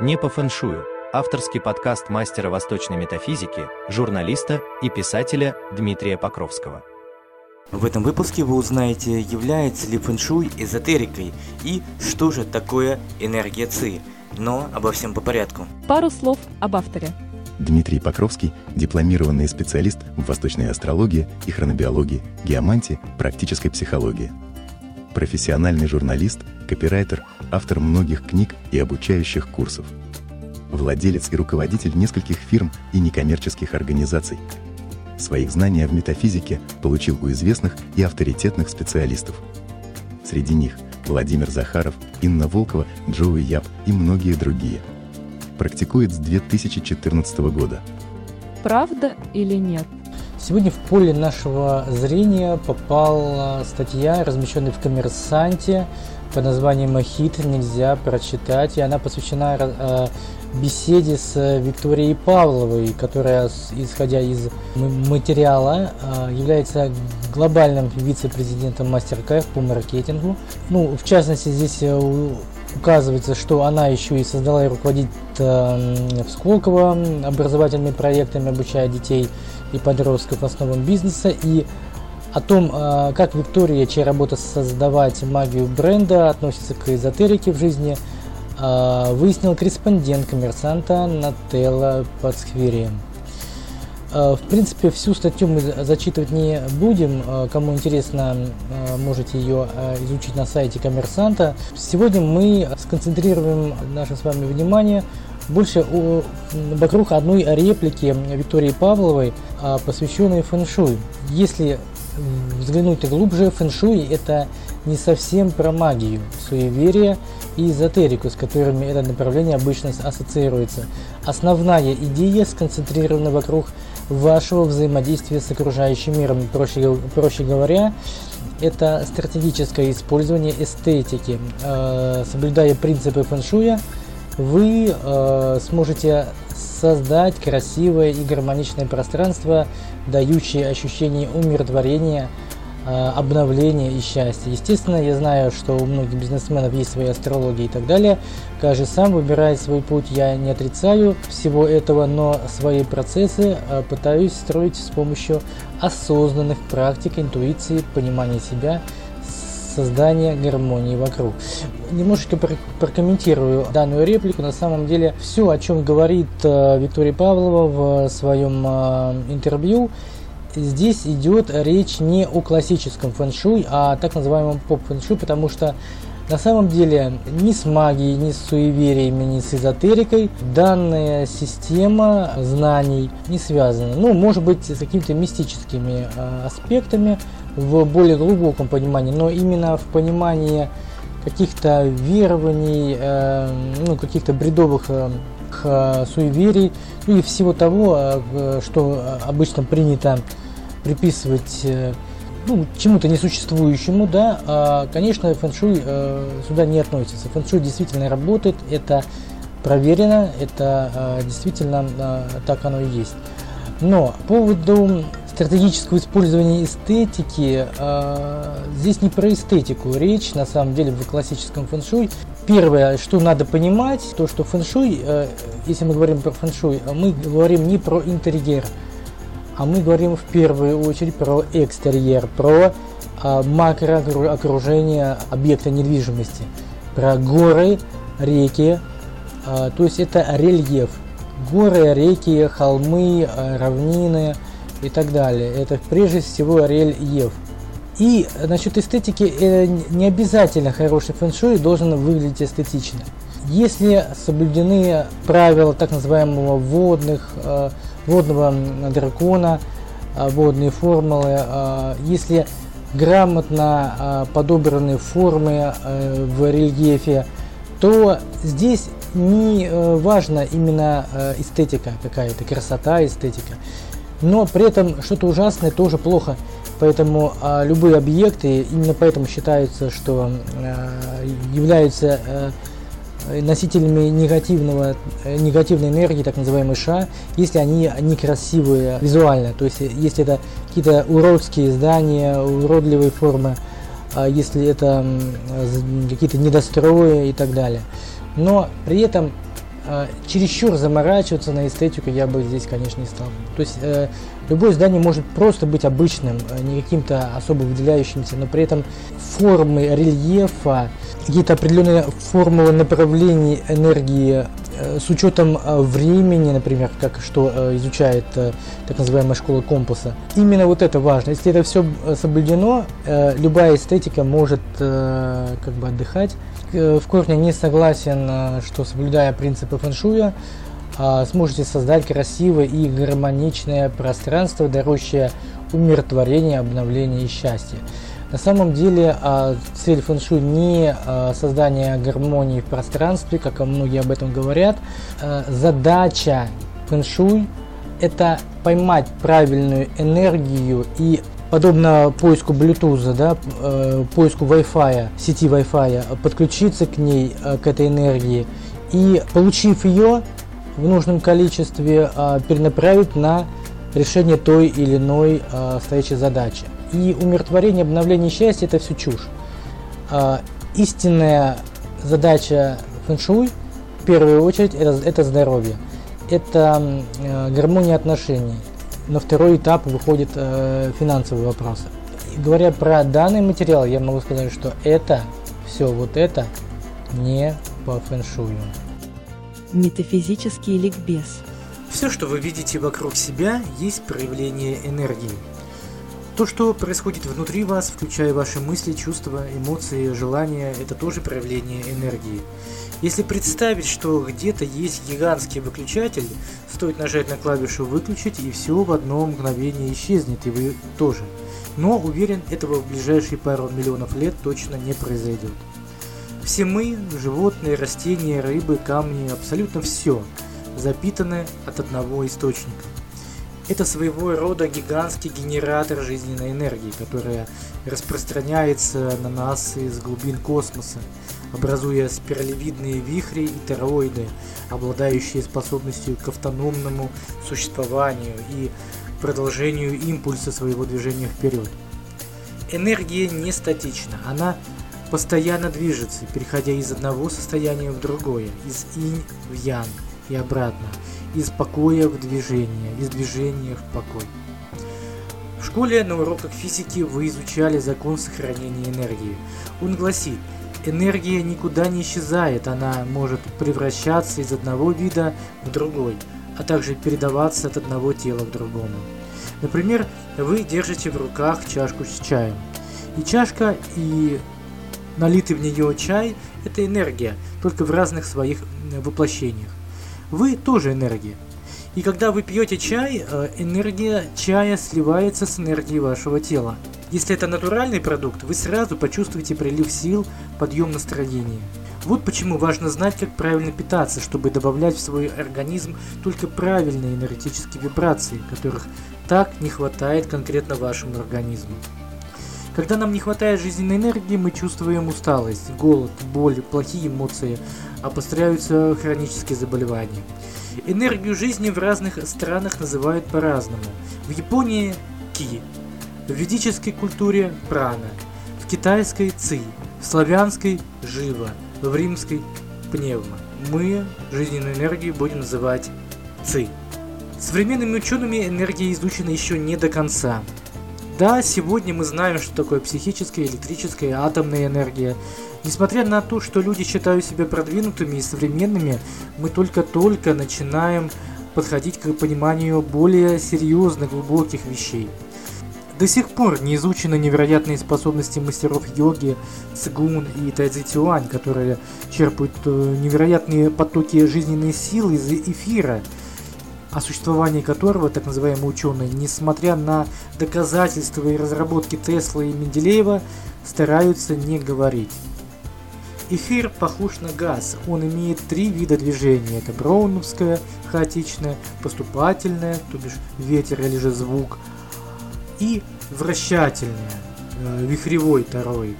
Не по фэншую. Авторский подкаст мастера восточной метафизики, журналиста и писателя Дмитрия Покровского. В этом выпуске вы узнаете, является ли фэншуй эзотерикой и что же такое энергия ЦИ. Но обо всем по порядку. Пару слов об авторе. Дмитрий Покровский – дипломированный специалист в восточной астрологии и хронобиологии, геомантии, практической психологии. Профессиональный журналист, копирайтер, автор многих книг и обучающих курсов. Владелец и руководитель нескольких фирм и некоммерческих организаций. Своих знаний в метафизике получил у известных и авторитетных специалистов. Среди них Владимир Захаров, Инна Волкова, Джоуи Яб и многие другие. Практикует с 2014 года. Правда или нет? Сегодня в поле нашего зрения попала статья, размещенная в «Коммерсанте» под названием «Мохит нельзя прочитать», и она посвящена э, беседе с Викторией Павловой, которая, исходя из материала, э, является глобальным вице-президентом MasterCard по маркетингу. Ну, в частности, здесь э, указывается, что она еще и создала и руководит в Сколково образовательными проектами, обучая детей и подростков основам бизнеса. И о том, э, как Виктория, чья работа создавать магию бренда, относится к эзотерике в жизни, э, выяснил корреспондент коммерсанта Нателла Пацхвери. Э, в принципе, всю статью мы зачитывать не будем. Кому интересно, можете ее изучить на сайте коммерсанта. Сегодня мы сконцентрируем наше с вами внимание больше о, вокруг одной реплики Виктории Павловой, посвященной фэншуй. Если взглянуть глубже, фэншуй – это не совсем про магию, суеверие и эзотерику, с которыми это направление обычно ассоциируется. Основная идея сконцентрирована вокруг вашего взаимодействия с окружающим миром. Проще, проще говоря, это стратегическое использование эстетики. Э, соблюдая принципы фэншуя, вы э, сможете создать красивое и гармоничное пространство, дающее ощущение умиротворения, э, обновления и счастья. Естественно, я знаю, что у многих бизнесменов есть свои астрологии и так далее. Каждый сам выбирает свой путь. Я не отрицаю всего этого, но свои процессы э, пытаюсь строить с помощью осознанных практик, интуиции, понимания себя – создания гармонии вокруг. Немножечко прокомментирую данную реплику. На самом деле все, о чем говорит э, Виктория Павлова в своем э, интервью, здесь идет речь не о классическом фэншуй, а о так называемом поп-фэншуй, потому что на самом деле ни с магией, ни с суевериями, ни с эзотерикой данная система знаний не связана. Ну, может быть, с какими-то мистическими э, аспектами, в более глубоком понимании, но именно в понимании каких-то верований, э, ну, каких-то бредовых э, суеверий, ну и всего того, э, что обычно принято приписывать э, ну, чему-то несуществующему, да, а, конечно, фэншуй э, сюда не относится. Фэншуй действительно работает, это проверено, это э, действительно э, так оно и есть. Но по поводу стратегического использования эстетики, э, здесь не про эстетику речь, на самом деле в классическом фэншуй. Первое, что надо понимать, то что фэншуй, э, если мы говорим про фэншуй, мы говорим не про интерьер, а мы говорим в первую очередь про экстерьер, про э, макроокружение объекта недвижимости, про горы, реки, э, то есть это рельеф. Горы, реки, холмы, э, равнины – и так далее. Это прежде всего рельеф. И насчет эстетики, э, не обязательно хороший фэншуй должен выглядеть эстетично. Если соблюдены правила так называемого водных, э, водного дракона, э, водные формулы, если грамотно подобраны формы в рельефе, то здесь не важно именно эстетика какая-то, красота, эстетика но при этом что-то ужасное тоже плохо. Поэтому а, любые объекты именно поэтому считаются, что а, являются а, носителями негативного, негативной энергии, так называемой ша, если они некрасивые визуально. То есть если это какие-то уродские здания, уродливые формы, а если это какие-то недострои и так далее. Но при этом э, чересчур заморачиваться на эстетику я бы здесь, конечно, не стал. То есть э, любое здание может просто быть обычным, э, не каким-то особо выделяющимся, но при этом формы рельефа, какие-то определенные формулы направлений энергии э, с учетом э, времени, например, как что изучает так называемая школа компаса. Именно вот это важно. Если это все соблюдено, любая эстетика может как бы отдыхать. В корне не согласен, что соблюдая принципы фэншуя, сможете создать красивое и гармоничное пространство, дарующее умиротворение, обновление и счастье. На самом деле э, цель фэншуй не э, создание гармонии в пространстве, как многие об этом говорят. Задача фэншуй это поймать правильную энергию и подобно поиску Bluetooth, да, э, поиску Wi-Fi, сети Wi-Fi, подключиться к ней, э, к этой энергии и получив ее в нужном количестве, э, перенаправить на решение той или иной э, стоящей задачи. И умиротворение, обновление счастья – это все чушь. Э, истинная задача фэншуй, в первую очередь, это, это здоровье. Это э, гармония отношений. На второй этап выходят э, финансовые вопросы. И говоря про данный материал, я могу сказать, что это, все вот это не по фэншую. Метафизический ликбез. Все, что вы видите вокруг себя, есть проявление энергии. То, что происходит внутри вас, включая ваши мысли, чувства, эмоции, желания, это тоже проявление энергии. Если представить, что где-то есть гигантский выключатель, стоит нажать на клавишу «выключить» и все в одно мгновение исчезнет, и вы тоже. Но уверен, этого в ближайшие пару миллионов лет точно не произойдет. Все мы, животные, растения, рыбы, камни, абсолютно все запитаны от одного источника. Это своего рода гигантский генератор жизненной энергии, которая распространяется на нас из глубин космоса, образуя спиралевидные вихри и тороиды, обладающие способностью к автономному существованию и продолжению импульса своего движения вперед. Энергия не статична, она постоянно движется, переходя из одного состояния в другое, из инь в ян и обратно, из покоя в движение, из движения в покой. В школе на уроках физики вы изучали закон сохранения энергии. Он гласит, энергия никуда не исчезает, она может превращаться из одного вида в другой, а также передаваться от одного тела к другому. Например, вы держите в руках чашку с чаем. И чашка, и налитый в нее чай – это энергия, только в разных своих воплощениях. Вы тоже энергия. И когда вы пьете чай, э, энергия чая сливается с энергией вашего тела. Если это натуральный продукт, вы сразу почувствуете прилив сил, подъем настроения. Вот почему важно знать, как правильно питаться, чтобы добавлять в свой организм только правильные энергетические вибрации, которых так не хватает конкретно вашему организму. Когда нам не хватает жизненной энергии, мы чувствуем усталость, голод, боль, плохие эмоции, обостряются хронические заболевания. Энергию жизни в разных странах называют по-разному. В Японии – ки, в ведической культуре – прана, в китайской – ци, в славянской – жива, в римской – пневма. Мы жизненную энергию будем называть ци. Современными учеными энергия изучена еще не до конца. Да, сегодня мы знаем, что такое психическая, электрическая, атомная энергия. Несмотря на то, что люди считают себя продвинутыми и современными, мы только-только начинаем подходить к пониманию более серьезных, глубоких вещей. До сих пор не изучены невероятные способности мастеров йоги, цигун и тайцзи цюань, которые черпают э, невероятные потоки жизненной силы из эфира – о существовании которого так называемые ученые, несмотря на доказательства и разработки Тесла и Менделеева, стараются не говорить. Эфир похож на газ, он имеет три вида движения. Это броуновское, хаотичное, поступательное, то бишь ветер или же звук, и вращательное, э, вихревой тороид.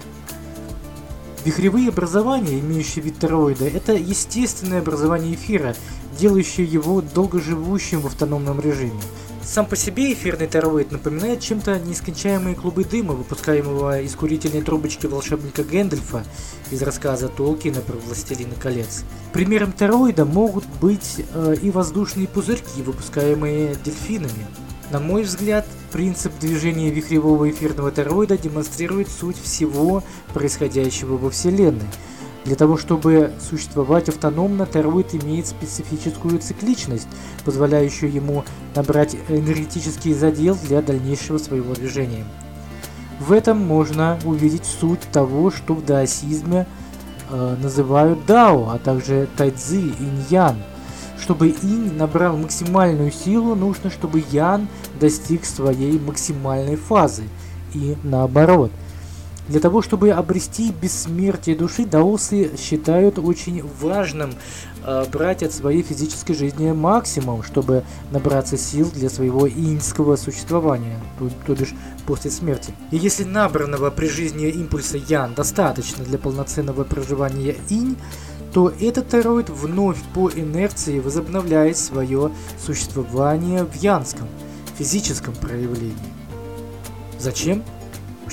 Вихревые образования, имеющие вид тороида, это естественное образование эфира, делающее его долгоживущим в автономном режиме. Сам по себе эфирный тероид напоминает чем-то нескончаемые клубы дыма, выпускаемого из курительной трубочки волшебника Гэндальфа из рассказа Толкина про «Властелина колец». Примером тероида могут быть э, и воздушные пузырьки, выпускаемые дельфинами. На мой взгляд, принцип движения вихревого эфирного тероида демонстрирует суть всего происходящего во Вселенной – для того, чтобы существовать автономно, тероид имеет специфическую цикличность, позволяющую ему набрать энергетический задел для дальнейшего своего движения. В этом можно увидеть суть того, что в даосизме э, называют дао, а также тайцзи, инь-ян. Чтобы инь набрал максимальную силу, нужно, чтобы ян достиг своей максимальной фазы. И наоборот – для того, чтобы обрести бессмертие души, даосы считают очень важным э, брать от своей физической жизни максимум, чтобы набраться сил для своего иньского существования, то, то бишь после смерти. И если набранного при жизни импульса ян достаточно для полноценного проживания инь, то этот тероид вновь по инерции возобновляет свое существование в янском, физическом проявлении. Зачем?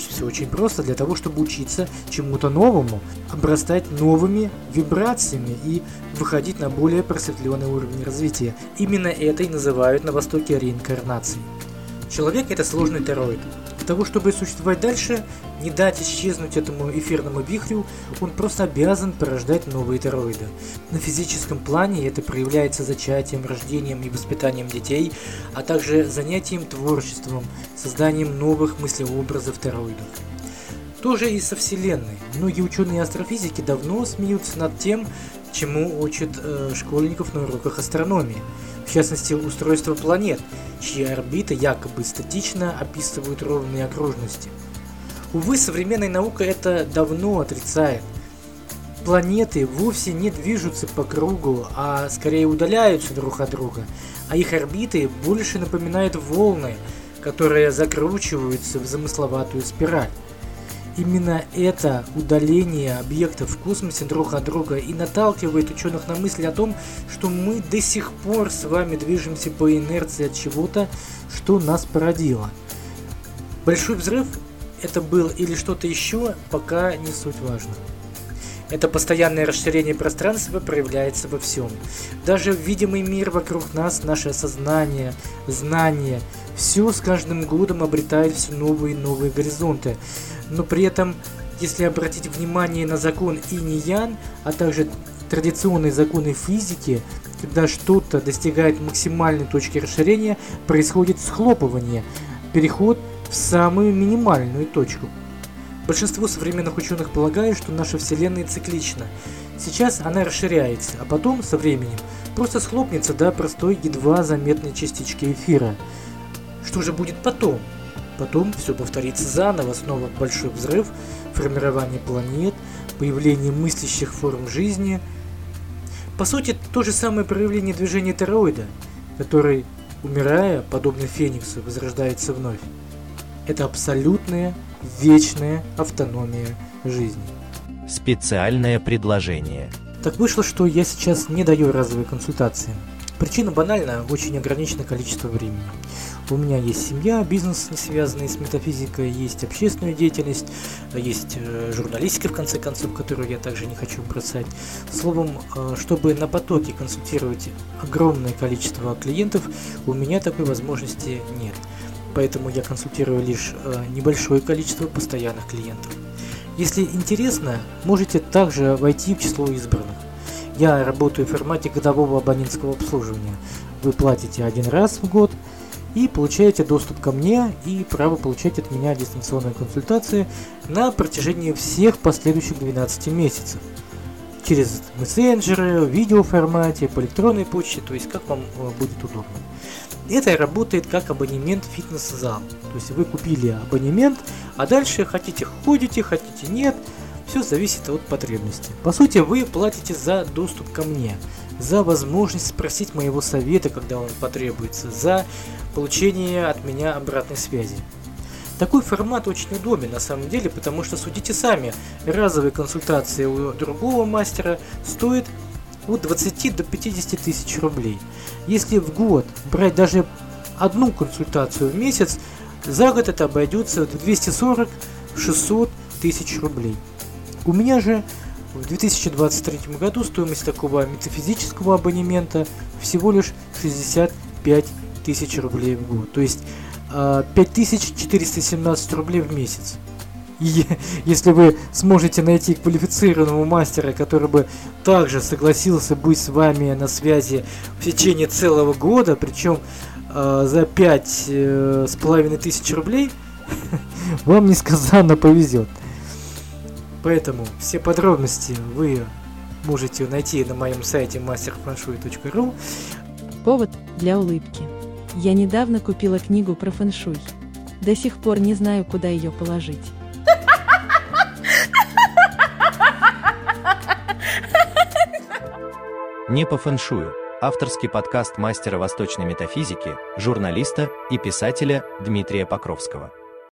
Все очень просто, для того, чтобы учиться чему-то новому, обрастать новыми вибрациями и выходить на более просветленный уровень развития. Именно это и называют на Востоке реинкарнацией. Человек – это сложный тероид. Для того, чтобы существовать дальше, не дать исчезнуть этому эфирному вихрю, он просто обязан порождать новые тероиды. На физическом плане это проявляется зачатием, рождением и воспитанием детей, а также занятием творчеством, созданием новых мыслеобразов тероидов. Тоже и со Вселенной. Многие ученые астрофизики давно смеются над тем, чему учат э, школьников на уроках астрономии. В частности, устройство планет, чьи орбиты якобы статично описывают ровные окружности. Увы, современная наука это давно отрицает. Планеты вовсе не движутся по кругу, а скорее удаляются друг от друга, а их орбиты больше напоминают волны, которые закручиваются в замысловатую спираль. Именно это удаление объектов в космосе друг от друга и наталкивает ученых на мысль о том, что мы до сих пор с вами движемся по инерции от чего-то, что нас породило. Большой взрыв это был или что-то еще, пока не суть важно. Это постоянное расширение пространства проявляется во всем. Даже видимый мир вокруг нас, наше осознание, знание, все с каждым годом обретает все новые и новые горизонты но при этом, если обратить внимание на закон инь-ян, а также традиционные законы физики, когда что-то достигает максимальной точки расширения, происходит схлопывание, переход в самую минимальную точку. Большинство современных ученых полагают, что наша Вселенная циклична. Сейчас она расширяется, а потом, со временем, просто схлопнется до простой, едва заметной частички эфира. Что же будет потом? Потом все повторится заново, снова большой взрыв, формирование планет, появление мыслящих форм жизни. По сути, то же самое проявление движения тероида, который, умирая, подобно Фениксу, возрождается вновь. Это абсолютная, вечная автономия жизни. Специальное предложение. Так вышло, что я сейчас не даю разовые консультации. Причина банальна, очень ограниченное количество времени. У меня есть семья, бизнес, не связанный с метафизикой, есть общественная деятельность, есть э, журналистика, в конце концов, которую я также не хочу бросать. Словом, э, чтобы на потоке консультировать огромное количество клиентов, у меня такой возможности нет. Поэтому я консультирую лишь э, небольшое количество постоянных клиентов. Если интересно, можете также войти в число избранных. Я работаю в формате годового абонентского обслуживания. Вы платите один раз в год и получаете доступ ко мне и право получать от меня дистанционные консультации на протяжении всех последующих 12 месяцев. Через мессенджеры, в видеоформате, по электронной почте, то есть как вам э, будет удобно. Это работает как абонемент фитнес-зал. То есть вы купили абонемент, а дальше хотите ходите, хотите нет – все зависит от потребности. По сути, вы платите за доступ ко мне, за возможность спросить моего совета, когда он потребуется, за получение от меня обратной связи. Такой формат очень удобен на самом деле, потому что судите сами, разовые консультации у другого мастера стоят от 20 до 50 тысяч рублей. Если в год брать даже одну консультацию в месяц, за год это обойдется в 240-600 тысяч рублей. У меня же в 2023 году стоимость такого метафизического абонемента всего лишь 65 тысяч рублей в год. То есть 5417 рублей в месяц. И если вы сможете найти квалифицированного мастера, который бы также согласился быть с вами на связи в течение целого года, причем э, за пять э, с половиной тысяч рублей, вам несказанно повезет. Поэтому все подробности вы можете найти на моем сайте masterfenshui.ru. Повод для улыбки. Я недавно купила книгу про фэншуй. До сих пор не знаю, куда ее положить. Не по фэншую. Авторский подкаст мастера восточной метафизики, журналиста и писателя Дмитрия Покровского.